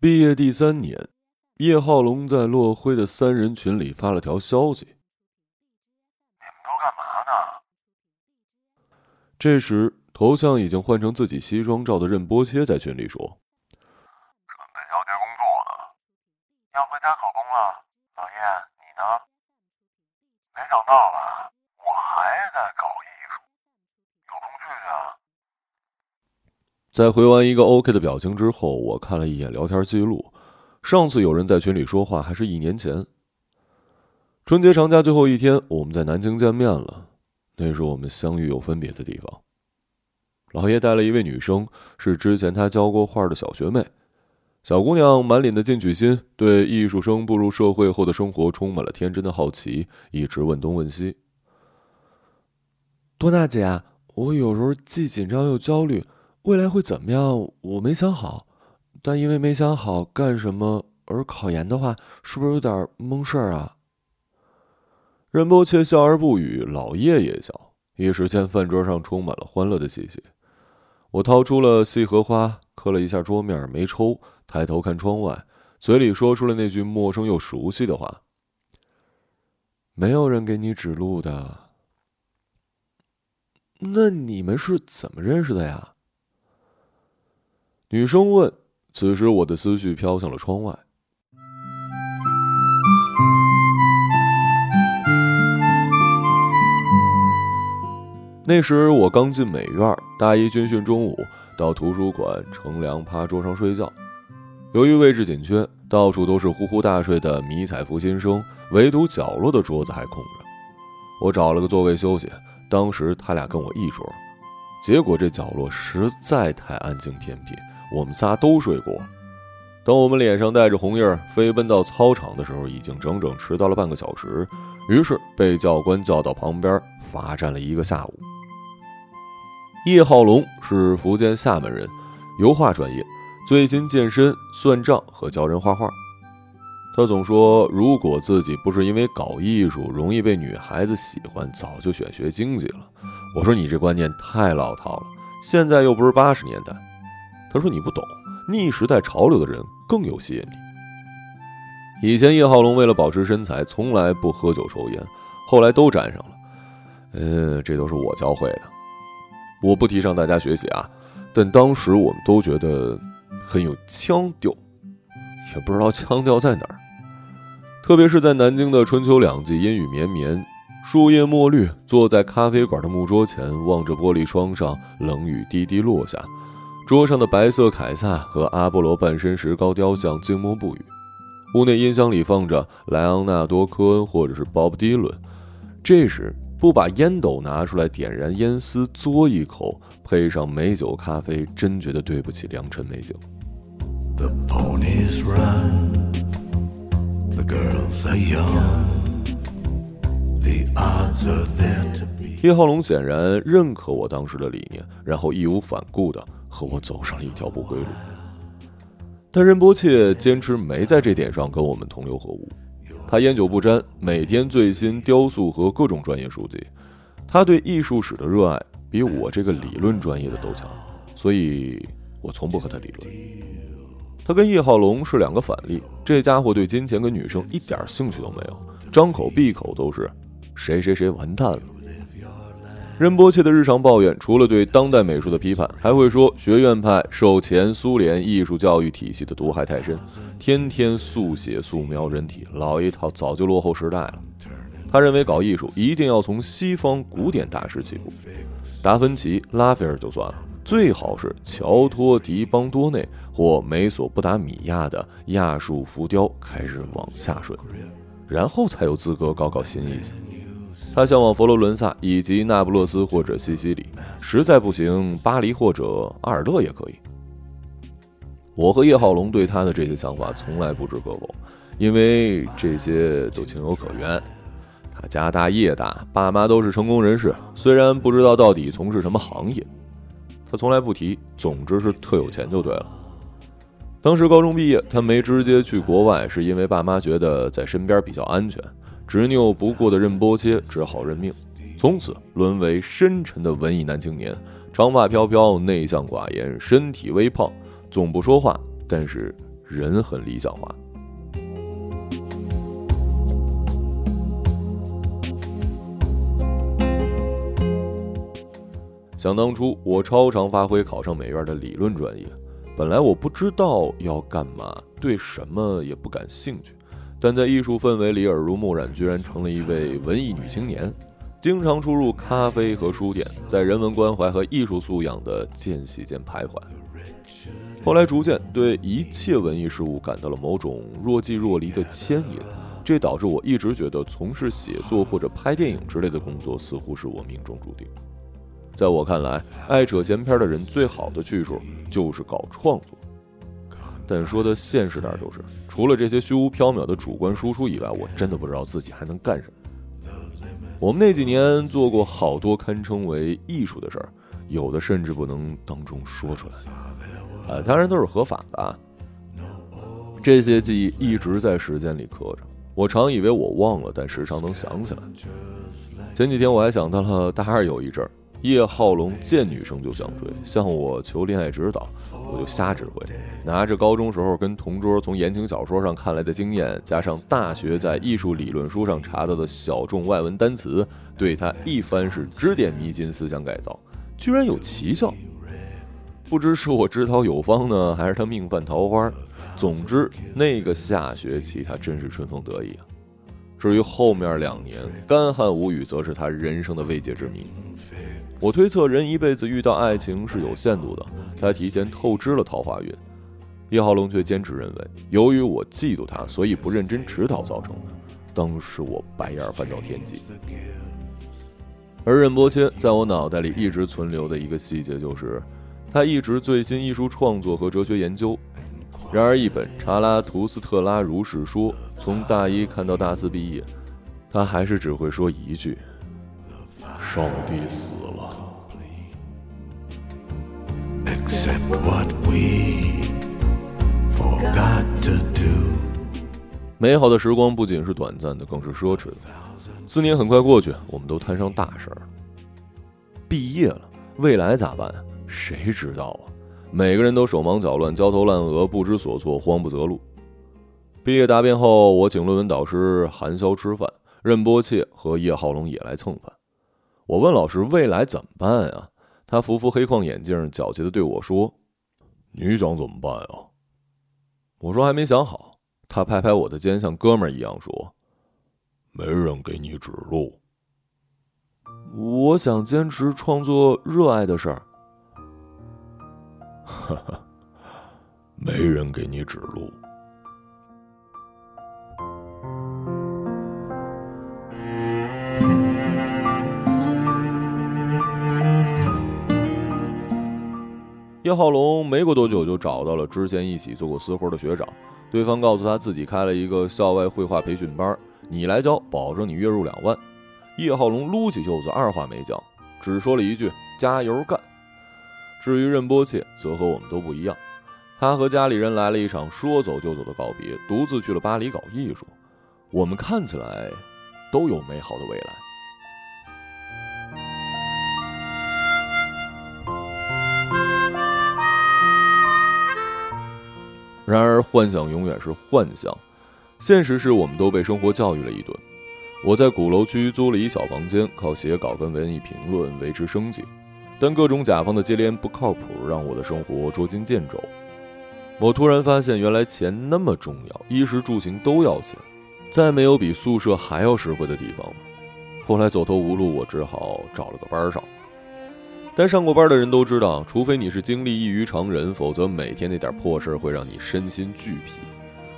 毕业第三年，叶浩龙在落辉的三人群里发了条消息：“你们都干嘛呢？”这时，头像已经换成自己西装照的任波切在群里说：“准备交接工作呢，要回家考公了。老叶，你呢？没想到吧？我还在搞艺术，有空去去啊。”在回完一个 OK 的表情之后，我看了一眼聊天记录。上次有人在群里说话，还是一年前。春节长假最后一天，我们在南京见面了。那是我们相遇又分别的地方。老爷带了一位女生，是之前他教过画的小学妹。小姑娘满脸的进取心，对艺术生步入社会后的生活充满了天真的好奇，一直问东问西。多娜姐，我有时候既紧张又焦虑。未来会怎么样？我没想好，但因为没想好干什么而考研的话，是不是有点蒙事儿啊？任波切笑而不语，老叶也笑，一时间饭桌上充满了欢乐的气息。我掏出了细荷花，磕了一下桌面，没抽，抬头看窗外，嘴里说出了那句陌生又熟悉的话：“没有人给你指路的。”那你们是怎么认识的呀？女生问：“此时我的思绪飘向了窗外。那时我刚进美院，大一军训中午到图书馆乘凉，趴桌上睡觉。由于位置紧缺，到处都是呼呼大睡的迷彩服新生，唯独角落的桌子还空着。我找了个座位休息。当时他俩跟我一桌，结果这角落实在太安静偏僻。我们仨都睡过，等我们脸上带着红印儿飞奔到操场的时候，已经整整迟到了半个小时。于是被教官叫到旁边罚站了一个下午。叶浩龙是福建厦门人，油画专业，最近健身、算账和教人画画。他总说，如果自己不是因为搞艺术容易被女孩子喜欢，早就选学经济了。我说你这观念太老套了，现在又不是八十年代。他说：“你不懂，逆时代潮流的人更有吸引力。以前叶浩龙为了保持身材，从来不喝酒抽烟，后来都沾上了。嗯，这都是我教会的。我不提倡大家学习啊，但当时我们都觉得很有腔调，也不知道腔调在哪儿。特别是在南京的春秋两季，阴雨绵绵，树叶墨绿，坐在咖啡馆的木桌前，望着玻璃窗上冷雨滴滴落下。”桌上的白色凯撒和阿波罗半身石膏雕像静默不语，屋内音箱里放着莱昂纳多·科恩或者是鲍勃·迪伦。这时不把烟斗拿出来点燃烟丝嘬一口，配上美酒咖啡，真觉得对不起良辰美景。The ponies run, the girls are young. 叶浩龙显然认可我当时的理念，然后义无反顾的。和我走上了一条不归路，但任波切坚持没在这点上跟我们同流合污。他烟酒不沾，每天最新雕塑和各种专业书籍。他对艺术史的热爱比我这个理论专业的都强，所以我从不和他理论。他跟叶浩龙是两个反例，这家伙对金钱跟女生一点兴趣都没有，张口闭口都是谁谁谁完蛋了。任波切的日常抱怨，除了对当代美术的批判，还会说学院派受前苏联艺术教育体系的毒害太深，天天速写素描人体，老一套早就落后时代了。他认为搞艺术一定要从西方古典大师起步，达芬奇、拉斐尔就算了，最好是乔托迪邦多内或美索不达米亚的亚述浮雕开始往下顺，然后才有资格搞搞新意思。他向往佛罗伦萨以及那不勒斯或者西西里，实在不行，巴黎或者阿尔勒也可以。我和叶浩龙对他的这些想法从来不置可否，因为这些都情有可原。他家大业大，爸妈都是成功人士，虽然不知道到底从事什么行业，他从来不提，总之是特有钱就对了。当时高中毕业，他没直接去国外，是因为爸妈觉得在身边比较安全。执拗不过的任波切只好认命，从此沦为深沉的文艺男青年，长发飘飘，内向寡言，身体微胖，总不说话，但是人很理想化。想当初，我超常发挥，考上美院的理论专业。本来我不知道要干嘛，对什么也不感兴趣，但在艺术氛围里耳濡目染，居然成了一位文艺女青年。经常出入咖啡和书店，在人文关怀和艺术素养的间隙间徘徊。后来逐渐对一切文艺事物感到了某种若即若离的牵引，这导致我一直觉得从事写作或者拍电影之类的工作似乎是我命中注定。在我看来，爱扯闲篇的人最好的去处就是搞创作。但说的现实点，就是除了这些虚无缥缈的主观输出以外，我真的不知道自己还能干什么。我们那几年做过好多堪称为艺术的事儿，有的甚至不能当众说出来。呃，当然都是合法的。啊这些记忆一直在时间里刻着，我常以为我忘了，但时常能想起来。前几天我还想到了大二有一阵儿。叶浩龙见女生就想追，向我求恋爱指导，我就瞎指挥，拿着高中时候跟同桌从言情小说上看来的经验，加上大学在艺术理论书上查到的小众外文单词，对他一番是指点迷津、思想改造，居然有奇效。不知是我知桃有方呢，还是他命犯桃花。总之，那个下学期他真是春风得意啊。至于后面两年干旱无雨，则是他人生的未解之谜。我推测，人一辈子遇到爱情是有限度的。他提前透支了桃花运，叶浩龙却坚持认为，由于我嫉妒他，所以不认真指导造成的。当时我白眼翻到天际。而任伯谦在我脑袋里一直存留的一个细节就是，他一直醉心艺术创作和哲学研究。然而，一本《查拉图斯特拉如是说》，从大一看到大四毕业，他还是只会说一句：“上帝死了。” Except what we forgot to do。美好的时光不仅是短暂的，更是奢侈的。四年很快过去，我们都摊上大事儿了。毕业了，未来咋办？谁知道啊？每个人都手忙脚乱、焦头烂额、不知所措、慌不择路。毕业答辩后，我请论文导师韩潇吃饭，任波切和叶浩龙也来蹭饭。我问老师：“未来怎么办啊？”他扶扶黑框眼镜，狡黠的对我说：“你想怎么办啊？”我说：“还没想好。”他拍拍我的肩，像哥们儿一样说：“没人给你指路。”我想坚持创作热爱的事儿。哈哈，没人给你指路。叶浩龙没过多久就找到了之前一起做过私活的学长，对方告诉他自己开了一个校外绘画培训班，你来教，保证你月入两万。叶浩龙撸起袖子，二话没讲，只说了一句“加油干”。至于任波切，则和我们都不一样，他和家里人来了一场说走就走的告别，独自去了巴黎搞艺术。我们看起来都有美好的未来。然而，幻想永远是幻想，现实是我们都被生活教育了一顿。我在鼓楼区租了一小房间，靠写稿跟文艺评论维持生计，但各种甲方的接连不靠谱，让我的生活捉襟见肘。我突然发现，原来钱那么重要，衣食住行都要钱，再没有比宿舍还要实惠的地方了。后来走投无路，我只好找了个班上。但上过班的人都知道，除非你是经历异于常人，否则每天那点破事儿会让你身心俱疲。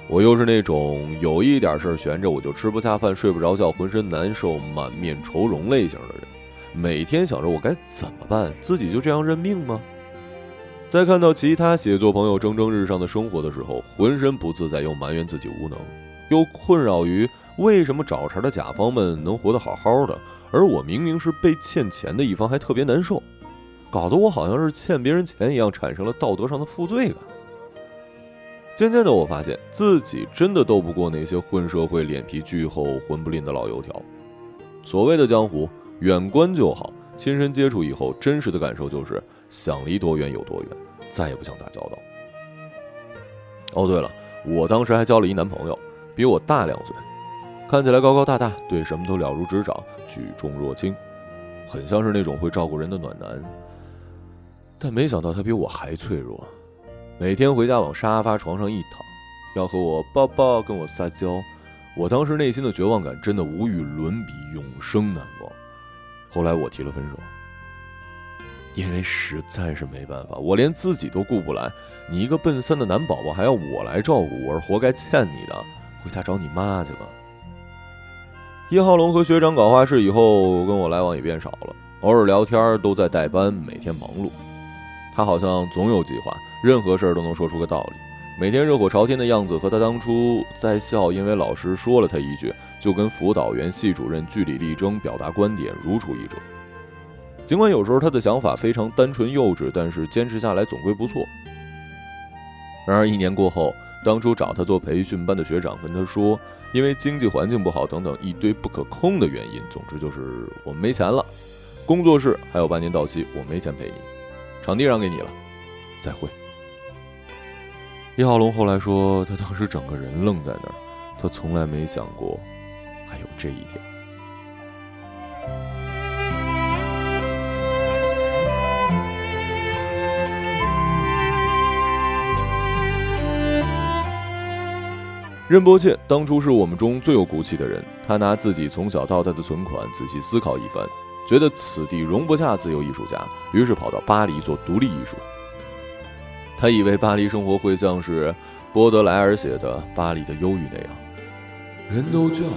我又是那种有一点事儿悬着我就吃不下饭、睡不着觉、浑身难受、满面愁容类型的人，每天想着我该怎么办，自己就这样认命吗？在看到其他写作朋友蒸蒸日上的生活的时候，浑身不自在，又埋怨自己无能，又困扰于为什么找茬的甲方们能活得好好的，而我明明是被欠钱的一方，还特别难受。搞得我好像是欠别人钱一样，产生了道德上的负罪感。渐渐的，我发现自己真的斗不过那些混社会、脸皮巨厚、混不吝的老油条。所谓的江湖，远观就好，亲身接触以后，真实的感受就是想离多远有多远，再也不想打交道。哦，对了，我当时还交了一男朋友，比我大两岁，看起来高高大大，对什么都了如指掌，举重若轻，很像是那种会照顾人的暖男。但没想到他比我还脆弱，每天回家往沙发床上一躺，要和我抱抱，跟我撒娇。我当时内心的绝望感真的无与伦比，永生难忘。后来我提了分手，因为实在是没办法，我连自己都顾不来，你一个奔三的男宝宝还要我来照顾，我是活该欠你的。回家找你妈去吧。叶浩龙和学长搞画室以后，跟我来往也变少了，偶尔聊天都在代班，每天忙碌。他好像总有计划，任何事儿都能说出个道理，每天热火朝天的样子和他当初在校因为老师说了他一句，就跟辅导员、系主任据理力争表达观点如出一辙。尽管有时候他的想法非常单纯幼稚，但是坚持下来总归不错。然而一年过后，当初找他做培训班的学长跟他说，因为经济环境不好等等一堆不可控的原因，总之就是我们没钱了，工作室还有半年到期，我没钱赔你。场地让给你了，再会。叶浩龙后来说，他当时整个人愣在那儿，他从来没想过还有这一天。任波切当初是我们中最有骨气的人，他拿自己从小到大的存款仔细思考一番。觉得此地容不下自由艺术家，于是跑到巴黎做独立艺术。他以为巴黎生活会像是波德莱尔写的《巴黎的忧郁》那样，人都倦了，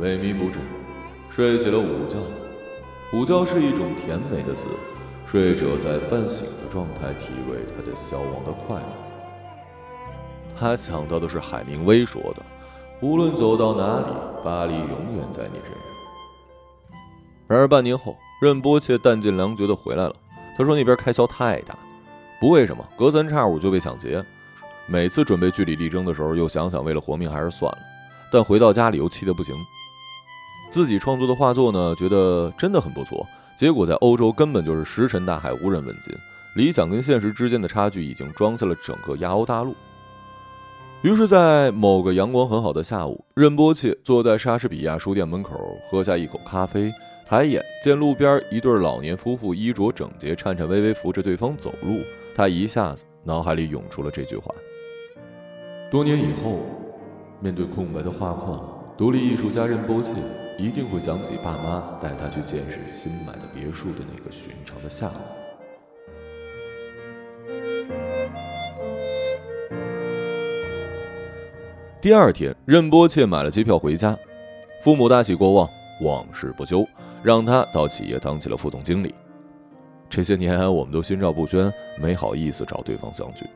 萎靡不振，睡起了午觉。午觉是一种甜美的死，睡者在半醒的状态体味他的消亡的快乐。他想到的是海明威说的：“无论走到哪里，巴黎永远在你身边。”然而半年后，任波切弹尽粮绝的回来了。他说那边开销太大，不为什么，隔三差五就被抢劫。每次准备据理力争的时候，又想想为了活命还是算了。但回到家里又气得不行。自己创作的画作呢，觉得真的很不错。结果在欧洲根本就是石沉大海，无人问津。理想跟现实之间的差距已经装下了整个亚欧大陆。于是，在某个阳光很好的下午，任波切坐在莎士比亚书店门口，喝下一口咖啡。抬眼见路边一对老年夫妇衣着整洁，颤颤巍巍扶着对方走路，他一下子脑海里涌出了这句话。多年以后，面对空白的画框，独立艺术家任波切一定会想起爸妈带他去见识新买的别墅的那个寻常的下午。第二天，任波切买了机票回家，父母大喜过望，往事不休。让他到企业当起了副总经理。这些年，我们都心照不宣，没好意思找对方相聚。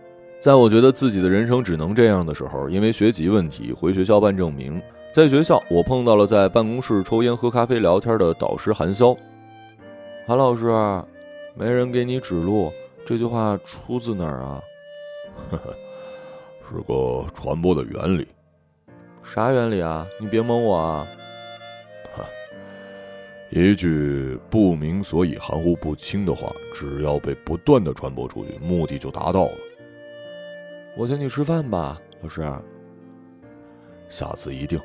在我觉得自己的人生只能这样的时候，因为学籍问题回学校办证明。在学校，我碰到了在办公室抽烟、喝咖啡、聊天的导师韩潇。韩老师，没人给你指路，这句话出自哪儿啊？呵呵，是个传播的原理。啥原理啊？你别蒙我啊！一句不明所以、含糊不清的话，只要被不断的传播出去，目的就达到了。我请你吃饭吧，老师。下次一定。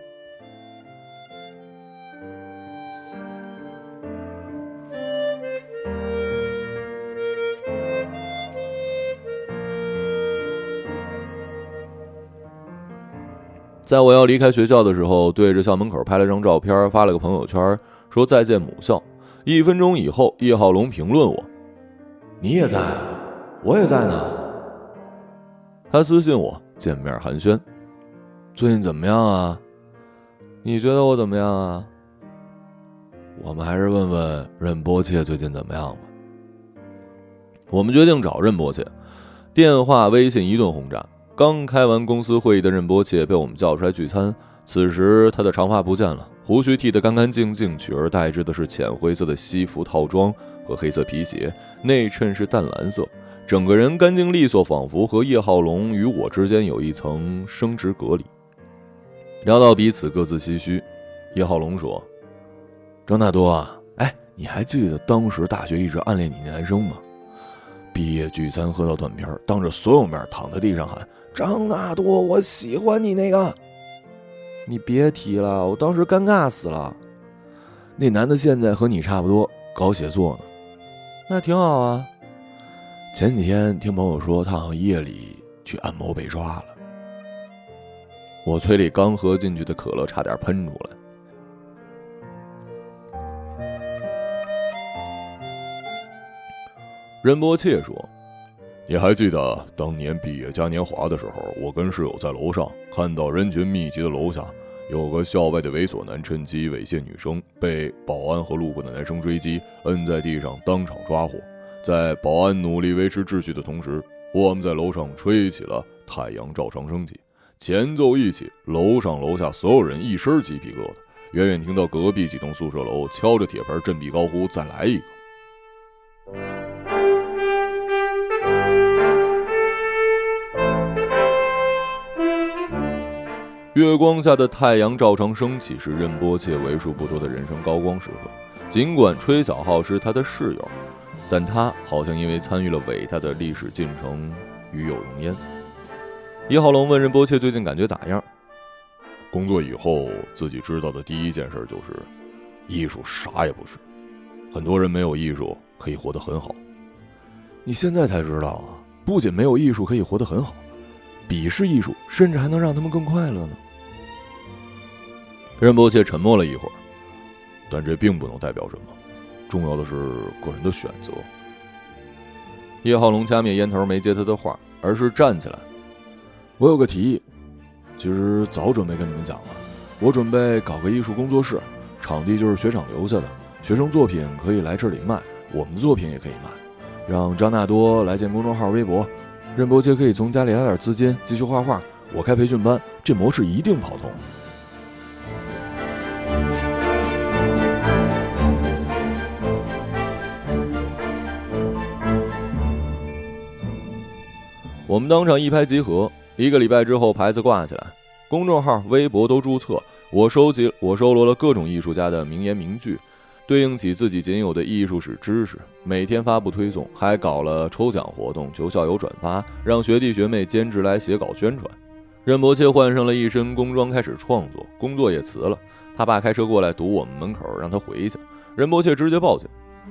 在我要离开学校的时候，对着校门口拍了张照片，发了个朋友圈。说再见母校。一分钟以后，叶浩龙评论我：“你也在，我也在呢。”他私信我见面寒暄：“最近怎么样啊？你觉得我怎么样啊？”我们还是问问任波切最近怎么样吧。我们决定找任波切，电话、微信一顿轰炸。刚开完公司会议的任波切被我们叫出来聚餐，此时他的长发不见了。胡须剃得干干净净，取而代之的是浅灰色的西服套装和黑色皮鞋，内衬是淡蓝色，整个人干净利索，仿佛和叶浩龙与我之间有一层生殖隔离。聊到彼此各自唏嘘，叶浩龙说：“张大多啊，哎，你还记得当时大学一直暗恋你那男生吗？毕业聚餐喝到断片，当着所有面躺在地上喊张大多，我喜欢你那个。你别提了，我当时尴尬死了。那男的现在和你差不多，搞写作呢，那挺好啊。前几天听朋友说，他好像夜里去按摩被抓了。我嘴里刚喝进去的可乐差点喷出来。任伯切说：“你还记得当年毕业嘉年华的时候，我跟室友在楼上看到人群密集的楼下，有个校外的猥琐男趁机猥亵女生，被保安和路过的男生追击，摁在地上当场抓获。在保安努力维持秩序的同时，我们在楼上吹起了《太阳照常升起》，前奏一起，楼上楼下所有人一身鸡皮疙瘩。远远听到隔壁几栋宿舍楼敲着铁盆振臂高呼：‘再来一个！’”月光下的太阳照常升起，是任波切为数不多的人生高光时刻。尽管吹小号是他的室友，但他好像因为参与了伟大的历史进程，与有荣焉。一号龙问任波切最近感觉咋样？工作以后，自己知道的第一件事就是，艺术啥也不是。很多人没有艺术可以活得很好。你现在才知道啊，不仅没有艺术可以活得很好。鄙视艺术，甚至还能让他们更快乐呢。任波切沉默了一会儿，但这并不能代表什么。重要的是个人的选择。叶浩龙掐灭烟头，没接他的话，而是站起来：“我有个提议，其实早准备跟你们讲了。我准备搞个艺术工作室，场地就是学长留下的，学生作品可以来这里卖，我们的作品也可以卖。让张纳多来建公众号、微博。”任伯杰可以从家里拿点资金继续画画，我开培训班，这模式一定跑通。我们当场一拍即合，一个礼拜之后牌子挂起来，公众号、微博都注册，我收集我收罗了各种艺术家的名言名句。对应起自己仅有的艺术史知识，每天发布推送，还搞了抽奖活动，求校友转发，让学弟学妹兼职来写稿宣传。任伯切换上了一身工装，开始创作，工作也辞了。他爸开车过来堵我们门口，让他回去。任伯切直接报警。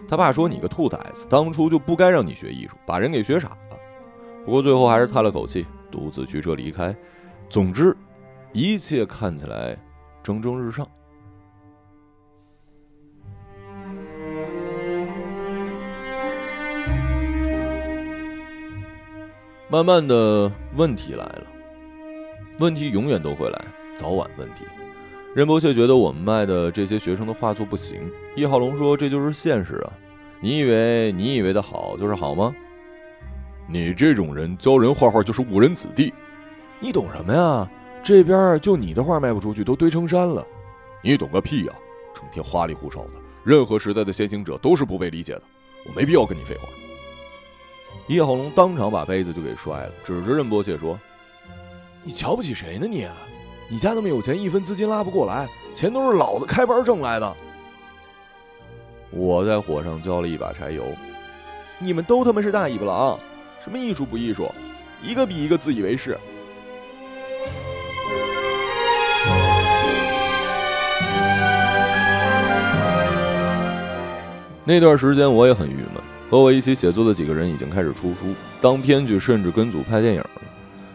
他爸说：“你个兔崽子，当初就不该让你学艺术，把人给学傻了。”不过最后还是叹了口气，独自驱车离开。总之，一切看起来蒸蒸日上。慢慢的，问题来了。问题永远都会来，早晚问题。任伯却觉得我们卖的这些学生的画作不行。叶浩龙说：“这就是现实啊！你以为你以为的好就是好吗？你这种人教人画画就是误人子弟。你懂什么呀？这边就你的画卖不出去，都堆成山了。你懂个屁呀！成天花里胡哨的。任何时代的先行者都是不被理解的。我没必要跟你废话。”叶浩龙当场把杯子就给摔了，指着任波切说：“你瞧不起谁呢？你，你家那么有钱，一分资金拉不过来，钱都是老子开班挣来的。我在火上浇了一把柴油，你们都他妈是大尾巴狼，什么艺术不艺术，一个比一个自以为是。那段时间我也很郁闷。”和我一起写作的几个人已经开始出书、当编剧，甚至跟组拍电影了。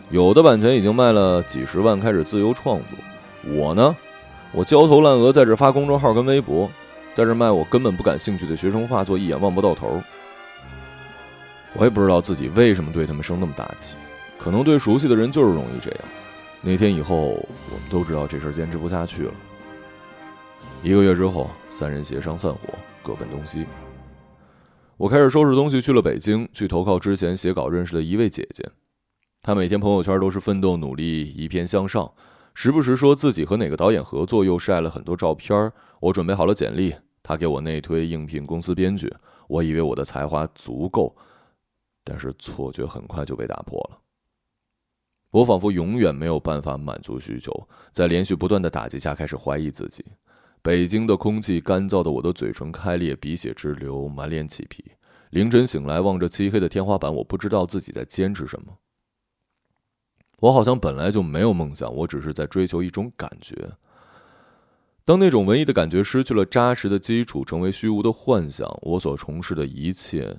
有的版权已经卖了几十万，开始自由创作。我呢，我焦头烂额，在这发公众号跟微博，在这卖我根本不感兴趣的学生画作，一眼望不到头。我也不知道自己为什么对他们生那么大气，可能对熟悉的人就是容易这样。那天以后，我们都知道这事儿坚持不下去了。一个月之后，三人协商散伙，各奔东西。我开始收拾东西去了北京，去投靠之前写稿认识的一位姐姐。她每天朋友圈都是奋斗努力，一片向上，时不时说自己和哪个导演合作，又晒了很多照片。我准备好了简历，她给我内推应聘公司编剧。我以为我的才华足够，但是错觉很快就被打破了。我仿佛永远没有办法满足需求，在连续不断的打击下，开始怀疑自己。北京的空气干燥的，我的嘴唇开裂，鼻血直流，满脸起皮。凌晨醒来，望着漆黑的天花板，我不知道自己在坚持什么。我好像本来就没有梦想，我只是在追求一种感觉。当那种文艺的感觉失去了扎实的基础，成为虚无的幻想，我所从事的一切，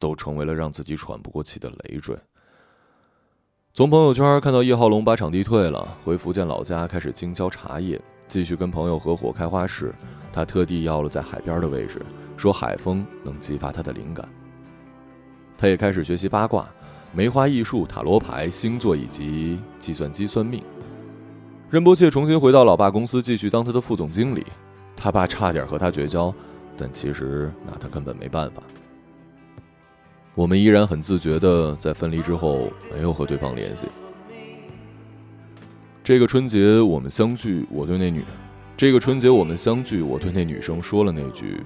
都成为了让自己喘不过气的累赘。从朋友圈看到叶浩龙把场地退了，回福建老家开始精销茶叶，继续跟朋友合伙开花市。他特地要了在海边的位置，说海风能激发他的灵感。他也开始学习八卦、梅花易数、塔罗牌、星座以及计算机算命。任波切重新回到老爸公司，继续当他的副总经理。他爸差点和他绝交，但其实拿他根本没办法。我们依然很自觉的在分离之后没有和对方联系。这个春节我们相聚，我对那女，这个春节我们相聚，我对那女生说了那句：“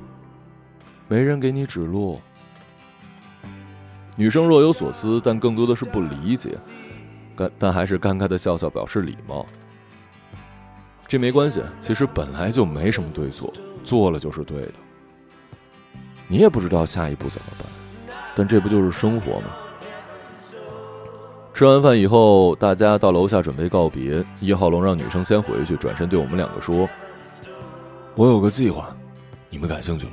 没人给你指路。”女生若有所思，但更多的是不理解，但但还是尴尬的笑笑表示礼貌。这没关系，其实本来就没什么对错，做了就是对的。你也不知道下一步怎么办，但这不就是生活吗？吃完饭以后，大家到楼下准备告别。一号龙让女生先回去，转身对我们两个说：“我有个计划，你们感兴趣吗？”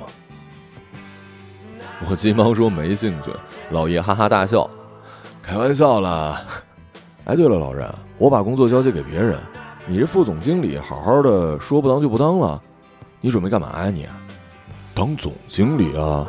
我急忙说：“没兴趣。”老叶哈哈大笑：“开玩笑啦！哎，对了，老任，我把工作交接给别人。”你这副总经理，好好的说不当就不当了，你准备干嘛呀？你当总经理啊